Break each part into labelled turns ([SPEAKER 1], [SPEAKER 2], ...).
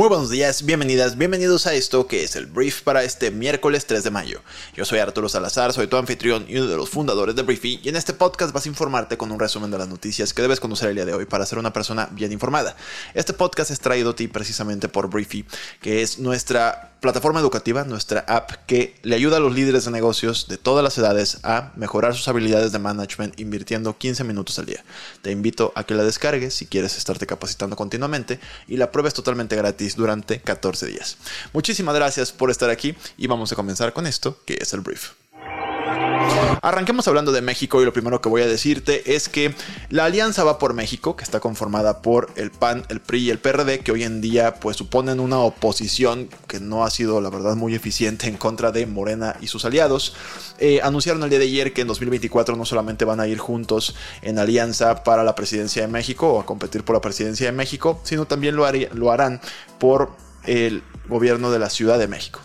[SPEAKER 1] Muy buenos días, bienvenidas, bienvenidos a esto que es el brief para este miércoles 3 de mayo. Yo soy Arturo Salazar, soy tu anfitrión y uno de los fundadores de Briefy y en este podcast vas a informarte con un resumen de las noticias que debes conocer el día de hoy para ser una persona bien informada. Este podcast es traído a ti precisamente por Briefy, que es nuestra plataforma educativa, nuestra app que le ayuda a los líderes de negocios de todas las edades a mejorar sus habilidades de management invirtiendo 15 minutos al día. Te invito a que la descargues si quieres estarte capacitando continuamente y la pruebes totalmente gratis durante 14 días. Muchísimas gracias por estar aquí y vamos a comenzar con esto que es el brief. Arranquemos hablando de México y lo primero que voy a decirte es que la Alianza Va por México, que está conformada por el PAN, el PRI y el PRD, que hoy en día pues suponen una oposición que no ha sido la verdad muy eficiente en contra de Morena y sus aliados, eh, anunciaron el día de ayer que en 2024 no solamente van a ir juntos en alianza para la presidencia de México o a competir por la presidencia de México, sino también lo, lo harán por el gobierno de la Ciudad de México.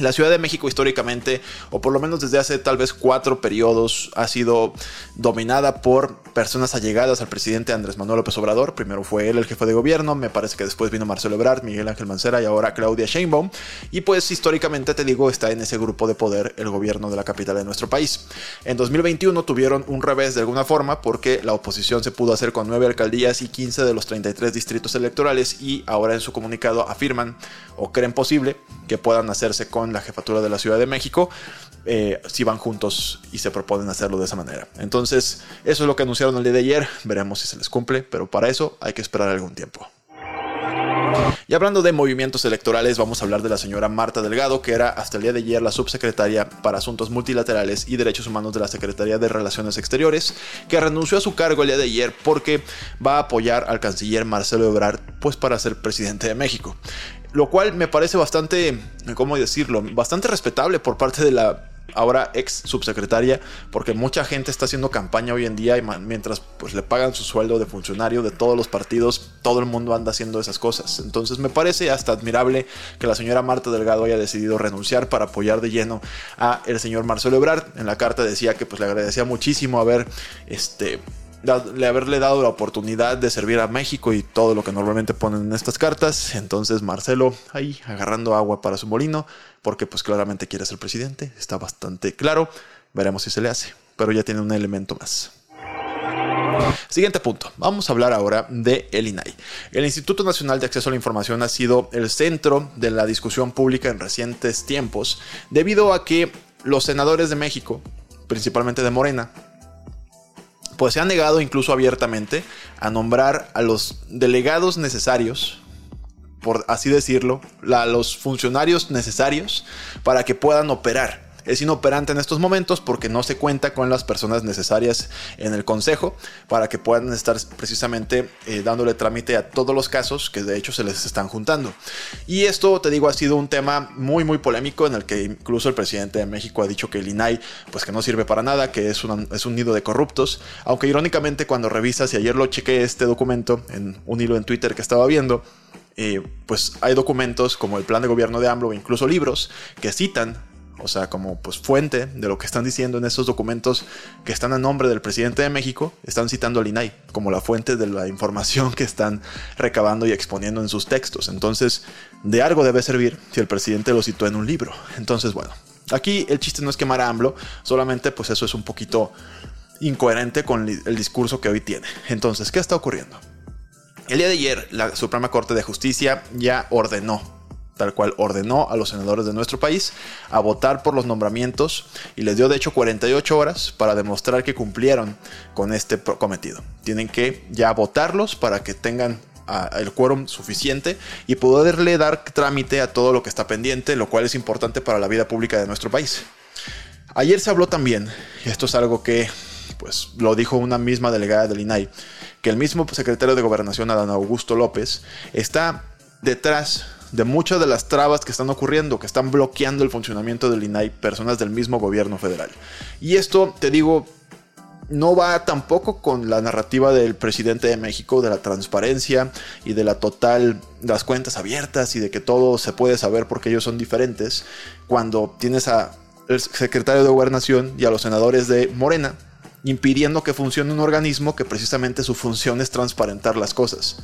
[SPEAKER 1] La Ciudad de México históricamente, o por lo menos desde hace tal vez cuatro periodos, ha sido dominada por personas allegadas al presidente Andrés Manuel López Obrador. Primero fue él el jefe de gobierno, me parece que después vino Marcelo Ebrard, Miguel Ángel Mancera y ahora Claudia Sheinbaum. Y pues históricamente, te digo, está en ese grupo de poder el gobierno de la capital de nuestro país. En 2021 tuvieron un revés de alguna forma porque la oposición se pudo hacer con nueve alcaldías y 15 de los 33 distritos electorales y ahora en su comunicado afirman o creen posible que puedan hacerse con la jefatura de la Ciudad de México eh, si van juntos y se proponen hacerlo de esa manera. Entonces, eso es lo que anunciaron el día de ayer. Veremos si se les cumple, pero para eso hay que esperar algún tiempo. Y hablando de movimientos electorales, vamos a hablar de la señora Marta Delgado, que era hasta el día de ayer la subsecretaria para Asuntos Multilaterales y Derechos Humanos de la Secretaría de Relaciones Exteriores, que renunció a su cargo el día de ayer porque va a apoyar al canciller Marcelo Ebrard, pues para ser presidente de México. Lo cual me parece bastante, ¿cómo decirlo? Bastante respetable por parte de la ahora ex subsecretaria, porque mucha gente está haciendo campaña hoy en día y mientras pues le pagan su sueldo de funcionario de todos los partidos, todo el mundo anda haciendo esas cosas. Entonces me parece hasta admirable que la señora Marta Delgado haya decidido renunciar para apoyar de lleno a el señor Marcelo Ebrard. En la carta decía que pues le agradecía muchísimo haber este le haberle dado la oportunidad de servir a México y todo lo que normalmente ponen en estas cartas. Entonces Marcelo ahí agarrando agua para su molino, porque pues claramente quiere ser presidente, está bastante claro. Veremos si se le hace, pero ya tiene un elemento más. Siguiente punto. Vamos a hablar ahora de el INAI. El Instituto Nacional de Acceso a la Información ha sido el centro de la discusión pública en recientes tiempos, debido a que los senadores de México, principalmente de Morena, pues se ha negado incluso abiertamente a nombrar a los delegados necesarios, por así decirlo, a los funcionarios necesarios para que puedan operar es inoperante en estos momentos porque no se cuenta con las personas necesarias en el Consejo para que puedan estar precisamente eh, dándole trámite a todos los casos que de hecho se les están juntando. Y esto, te digo, ha sido un tema muy, muy polémico en el que incluso el presidente de México ha dicho que el INAI, pues que no sirve para nada, que es, es un nido de corruptos. Aunque irónicamente cuando revisas, y ayer lo chequé este documento en un hilo en Twitter que estaba viendo, eh, pues hay documentos como el plan de gobierno de AMLO, incluso libros que citan o sea, como pues fuente de lo que están diciendo en esos documentos que están a nombre del presidente de México, están citando al INAI como la fuente de la información que están recabando y exponiendo en sus textos. Entonces, de algo debe servir si el presidente lo citó en un libro. Entonces, bueno, aquí el chiste no es quemar a AMLO, solamente pues eso es un poquito incoherente con el discurso que hoy tiene. Entonces, ¿qué está ocurriendo? El día de ayer, la Suprema Corte de Justicia ya ordenó tal cual ordenó a los senadores de nuestro país a votar por los nombramientos y les dio de hecho 48 horas para demostrar que cumplieron con este cometido. Tienen que ya votarlos para que tengan ah, el quórum suficiente y poderle dar trámite a todo lo que está pendiente, lo cual es importante para la vida pública de nuestro país. Ayer se habló también, y esto es algo que pues lo dijo una misma delegada del INAI, que el mismo secretario de Gobernación, Adán Augusto López, está detrás de muchas de las trabas que están ocurriendo, que están bloqueando el funcionamiento del INAI, personas del mismo gobierno federal. Y esto, te digo, no va tampoco con la narrativa del presidente de México de la transparencia y de la total, las cuentas abiertas y de que todo se puede saber porque ellos son diferentes, cuando tienes a el secretario de Gobernación y a los senadores de Morena impidiendo que funcione un organismo que precisamente su función es transparentar las cosas.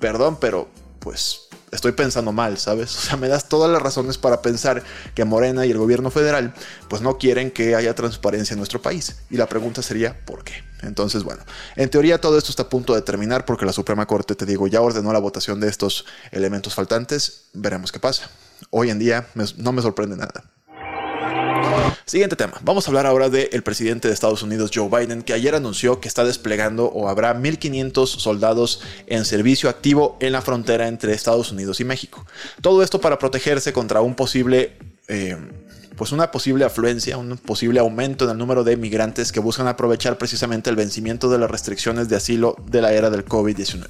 [SPEAKER 1] Perdón, pero pues estoy pensando mal, ¿sabes? O sea, me das todas las razones para pensar que Morena y el gobierno federal pues no quieren que haya transparencia en nuestro país. Y la pregunta sería, ¿por qué? Entonces, bueno, en teoría todo esto está a punto de terminar porque la Suprema Corte, te digo, ya ordenó la votación de estos elementos faltantes. Veremos qué pasa. Hoy en día no me sorprende nada. Siguiente tema. Vamos a hablar ahora del presidente de Estados Unidos, Joe Biden, que ayer anunció que está desplegando o habrá 1.500 soldados en servicio activo en la frontera entre Estados Unidos y México. Todo esto para protegerse contra un posible... Eh, pues una posible afluencia, un posible aumento en el número de migrantes que buscan aprovechar precisamente el vencimiento de las restricciones de asilo de la era del COVID-19.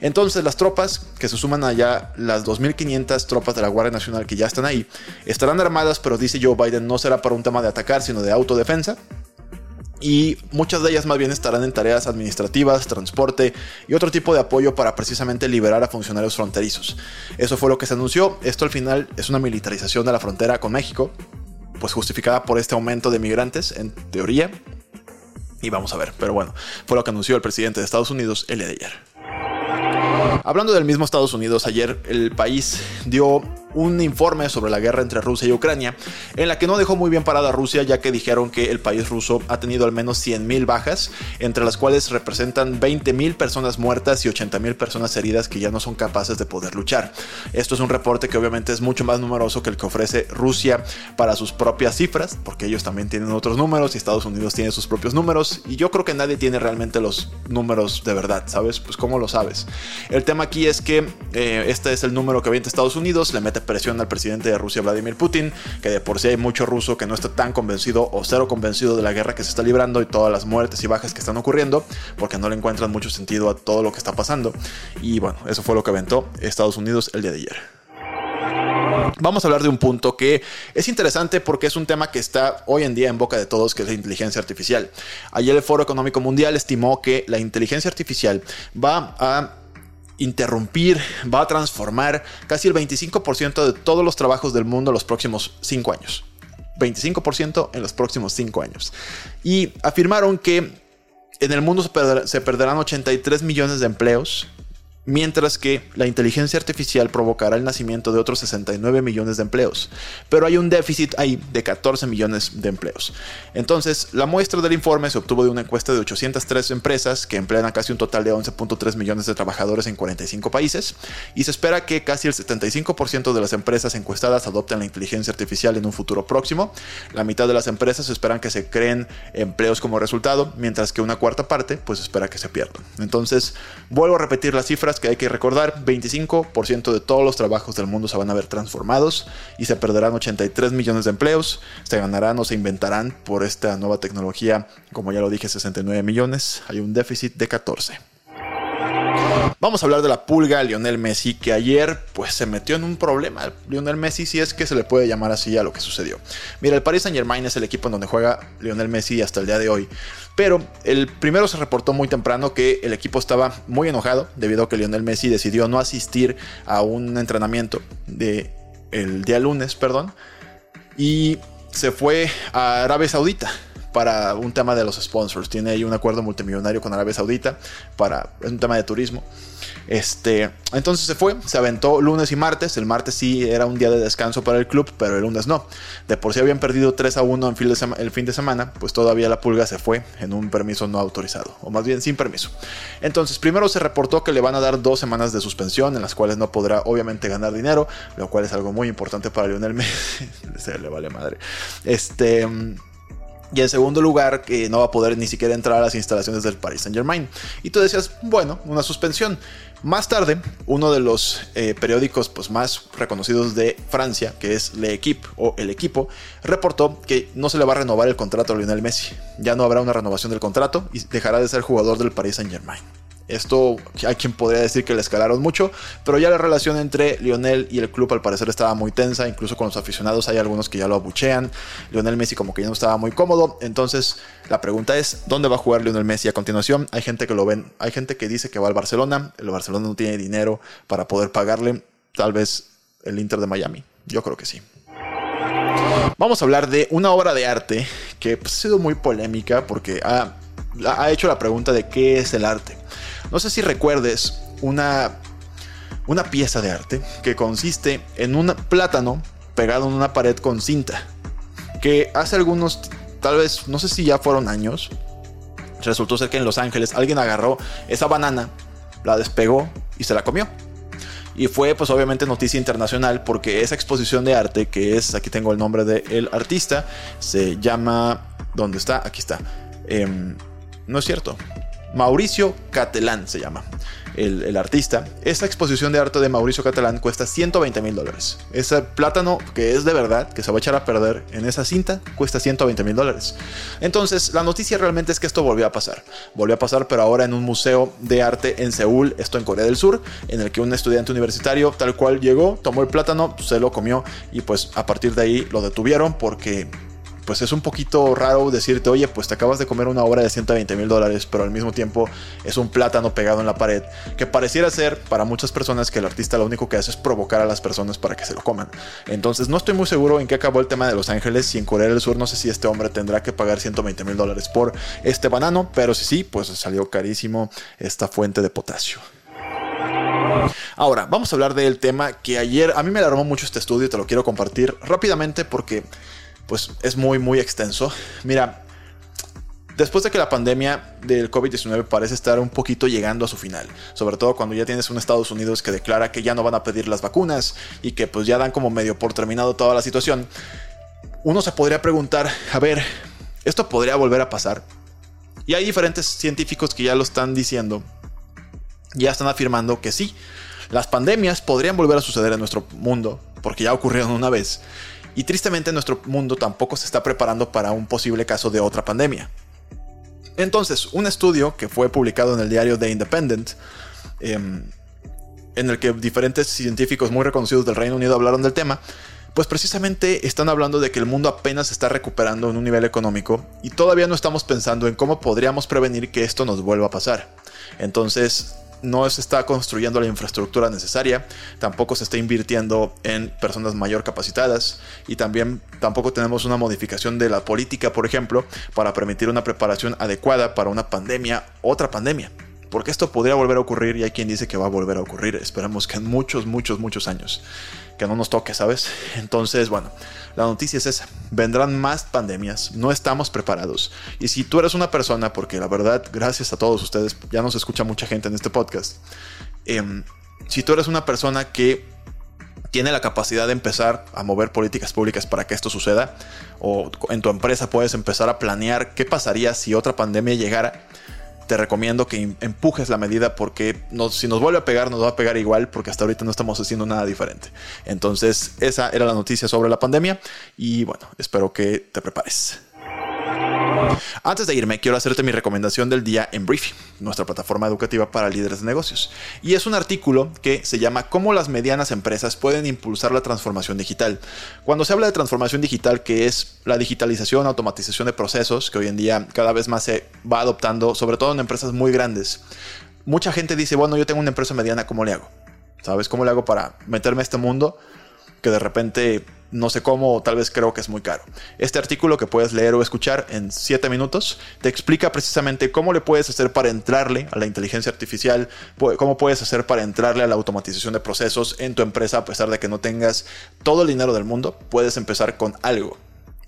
[SPEAKER 1] Entonces las tropas, que se suman allá las 2.500 tropas de la Guardia Nacional que ya están ahí, estarán armadas, pero dice Joe Biden no será para un tema de atacar, sino de autodefensa y muchas de ellas más bien estarán en tareas administrativas, transporte y otro tipo de apoyo para precisamente liberar a funcionarios fronterizos. Eso fue lo que se anunció. Esto al final es una militarización de la frontera con México, pues justificada por este aumento de migrantes, en teoría. Y vamos a ver, pero bueno, fue lo que anunció el presidente de Estados Unidos el día de ayer. Hablando del mismo Estados Unidos, ayer el país dio un informe sobre la guerra entre Rusia y Ucrania, en la que no dejó muy bien parada a Rusia, ya que dijeron que el país ruso ha tenido al menos 100.000 bajas, entre las cuales representan 20.000 personas muertas y 80.000 personas heridas que ya no son capaces de poder luchar. Esto es un reporte que obviamente es mucho más numeroso que el que ofrece Rusia para sus propias cifras, porque ellos también tienen otros números y Estados Unidos tiene sus propios números, y yo creo que nadie tiene realmente los números de verdad, ¿sabes? Pues cómo lo sabes. El tema aquí es que eh, este es el número que avienta Estados Unidos, le mete presión al presidente de Rusia, Vladimir Putin, que de por sí hay mucho ruso que no está tan convencido o cero convencido de la guerra que se está librando y todas las muertes y bajas que están ocurriendo, porque no le encuentran mucho sentido a todo lo que está pasando. Y bueno, eso fue lo que aventó Estados Unidos el día de ayer. Vamos a hablar de un punto que es interesante porque es un tema que está hoy en día en boca de todos, que es la inteligencia artificial. Ayer el Foro Económico Mundial estimó que la inteligencia artificial va a interrumpir, va a transformar casi el 25% de todos los trabajos del mundo en los próximos 5 años. 25% en los próximos 5 años. Y afirmaron que en el mundo se, perderán 83 millones de empleos mientras que la inteligencia artificial provocará el nacimiento de otros 69 millones de empleos. Pero hay un déficit ahí de 14 millones de empleos. Entonces, la muestra del informe se obtuvo de una encuesta de 803 empresas que emplean a casi un total de 11.3 millones de trabajadores en 45 países y se espera que casi el 75% de las empresas encuestadas adopten la inteligencia artificial en un futuro próximo. La mitad de las empresas esperan que se creen empleos como resultado, mientras que una cuarta parte pues espera que se pierdan. Entonces, vuelvo a repetir las cifras que hay que recordar, 25% de todos los trabajos del mundo se van a ver transformados y se perderán 83 millones de empleos, se ganarán o se inventarán por esta nueva tecnología, como ya lo dije, 69 millones, hay un déficit de 14. Vamos a hablar de la pulga Lionel Messi, que ayer pues se metió en un problema. Lionel Messi, si es que se le puede llamar así a lo que sucedió. Mira, el Paris Saint Germain es el equipo en donde juega Lionel Messi hasta el día de hoy. Pero el primero se reportó muy temprano que el equipo estaba muy enojado debido a que Lionel Messi decidió no asistir a un entrenamiento de el día lunes, perdón, y se fue a Arabia Saudita para un tema de los sponsors. Tiene ahí un acuerdo multimillonario con Arabia Saudita para es un tema de turismo. Este, entonces se fue, se aventó lunes y martes. El martes sí era un día de descanso para el club, pero el lunes no. De por sí habían perdido 3 a 1 en fin de el fin de semana, pues todavía la pulga se fue en un permiso no autorizado, o más bien sin permiso. Entonces, primero se reportó que le van a dar dos semanas de suspensión, en las cuales no podrá obviamente ganar dinero, lo cual es algo muy importante para Lionel Messi. se le vale madre. Este. Y en segundo lugar, que no va a poder ni siquiera entrar a las instalaciones del Paris Saint Germain. Y tú decías, bueno, una suspensión. Más tarde, uno de los eh, periódicos pues, más reconocidos de Francia, que es Le Equipe o El Equipo, reportó que no se le va a renovar el contrato a Lionel Messi. Ya no habrá una renovación del contrato y dejará de ser jugador del Paris Saint Germain. Esto hay quien podría decir que le escalaron mucho, pero ya la relación entre Lionel y el club al parecer estaba muy tensa, incluso con los aficionados hay algunos que ya lo abuchean. Lionel Messi como que ya no estaba muy cómodo, entonces la pregunta es, ¿dónde va a jugar Lionel Messi a continuación? Hay gente que lo ven, hay gente que dice que va al Barcelona, el Barcelona no tiene dinero para poder pagarle, tal vez el Inter de Miami, yo creo que sí. Vamos a hablar de una obra de arte que pues, ha sido muy polémica porque ha, ha hecho la pregunta de qué es el arte. No sé si recuerdes una, una pieza de arte que consiste en un plátano pegado en una pared con cinta. Que hace algunos, tal vez, no sé si ya fueron años, resultó ser que en Los Ángeles alguien agarró esa banana, la despegó y se la comió. Y fue pues obviamente noticia internacional porque esa exposición de arte, que es, aquí tengo el nombre del artista, se llama, ¿dónde está? Aquí está. Em, no es cierto, Mauricio Catalán se llama el, artista. Esta exposición de arte de Mauricio Catalán cuesta 120 mil dólares. Ese plátano que es de verdad, que se va a echar a perder en esa cinta, cuesta 120 mil dólares. Entonces, la noticia realmente es que esto volvió a pasar. Volvió a pasar, pero ahora en un museo de arte en Seúl, esto en Corea del Sur, en el que un estudiante universitario tal cual llegó, tomó el plátano, se lo comió y pues a partir de ahí lo detuvieron porque pues es un poquito raro decirte, oye, pues te acabas de comer una obra de 120 mil dólares, pero al mismo tiempo es un plátano pegado en la pared, que pareciera ser para muchas personas que el artista lo único que hace es provocar a las personas para que se lo coman. Entonces no estoy muy seguro en qué acabó el tema de Los Ángeles y en Corea del Sur no sé si este hombre tendrá que pagar 120 mil dólares por este banano, pero si sí, pues salió carísimo esta fuente de potasio. Ahora, vamos a hablar del tema que ayer a mí me alarmó mucho este estudio y te lo quiero compartir rápidamente porque pues es muy, muy extenso. Mira, después de que la pandemia del COVID-19 parece estar un poquito llegando a su final, sobre todo cuando ya tienes un Estados Unidos que declara que ya no van a pedir las vacunas y que pues ya dan como medio por terminado toda la situación, uno se podría preguntar, a ver, ¿esto podría volver a pasar? Y hay diferentes científicos que ya lo están diciendo, ya están afirmando que sí, las pandemias podrían volver a suceder en nuestro mundo, porque ya ocurrieron una vez, y tristemente nuestro mundo tampoco se está preparando para un posible caso de otra pandemia. Entonces, un estudio que fue publicado en el diario The Independent, em, en el que diferentes científicos muy reconocidos del Reino Unido hablaron del tema, pues precisamente están hablando de que el mundo apenas se está recuperando en un nivel económico y todavía no estamos pensando en cómo podríamos prevenir que esto nos vuelva a pasar. Entonces, no se está construyendo la infraestructura necesaria, tampoco se está invirtiendo en personas mayor capacitadas y también tampoco tenemos una modificación de la política, por ejemplo, para permitir una preparación adecuada para una pandemia, otra pandemia. Porque esto podría volver a ocurrir y hay quien dice que va a volver a ocurrir. Esperamos que en muchos, muchos, muchos años que no nos toque, ¿sabes? Entonces, bueno, la noticia es esa. Vendrán más pandemias, no estamos preparados. Y si tú eres una persona, porque la verdad, gracias a todos ustedes, ya nos escucha mucha gente en este podcast, em, si tú eres una persona que tiene la capacidad de empezar a mover políticas públicas para que esto suceda, o en tu empresa puedes empezar a planear qué pasaría si otra pandemia llegara, te recomiendo que empujes la medida porque si nos vuelve a pegar, nos va a pegar igual porque hasta ahorita no estamos haciendo nada diferente. Entonces, esa era la noticia sobre la pandemia y bueno, espero que te prepares. Antes de irme, quiero hacerte mi recomendación del día en Briefing, nuestra plataforma educativa para líderes de negocios. Y es un artículo que se llama Cómo las medianas empresas pueden impulsar la transformación digital. Cuando se habla de transformación digital, que es la digitalización, automatización de procesos, que hoy en día cada vez más se va adoptando, sobre todo en empresas muy grandes, mucha gente dice, bueno, yo tengo una empresa mediana, ¿cómo le hago? ¿Sabes cómo le hago para meterme a este mundo que de repente no sé cómo, o tal vez creo que es muy caro. Este artículo que puedes leer o escuchar en 7 minutos te explica precisamente cómo le puedes hacer para entrarle a la inteligencia artificial, cómo puedes hacer para entrarle a la automatización de procesos en tu empresa a pesar de que no tengas todo el dinero del mundo, puedes empezar con algo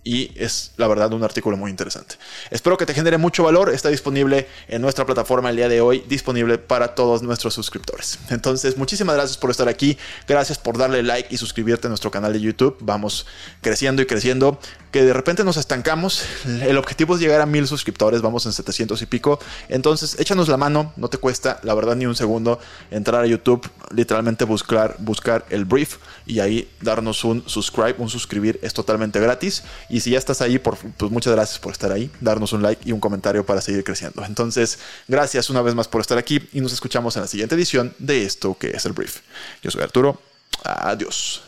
[SPEAKER 1] y es la verdad un artículo muy interesante. Espero que te genere mucho valor. Está disponible en nuestra plataforma el día de hoy, disponible para todos nuestros suscriptores. Entonces, muchísimas gracias por estar aquí. Gracias por darle like y suscribirte a nuestro canal de YouTube. Vamos creciendo y creciendo. Que de repente nos estancamos. El objetivo es llegar a mil suscriptores, vamos en 700 y pico. Entonces, échanos la mano, no te cuesta, la verdad, ni un segundo entrar a YouTube, literalmente buscar, buscar el brief y ahí darnos un subscribe, un suscribir, es totalmente gratis. Y si ya estás ahí, por, pues muchas gracias por estar ahí, darnos un like y un comentario para seguir creciendo. Entonces, gracias una vez más por estar aquí y nos escuchamos en la siguiente edición de esto que es el brief. Yo soy Arturo, adiós.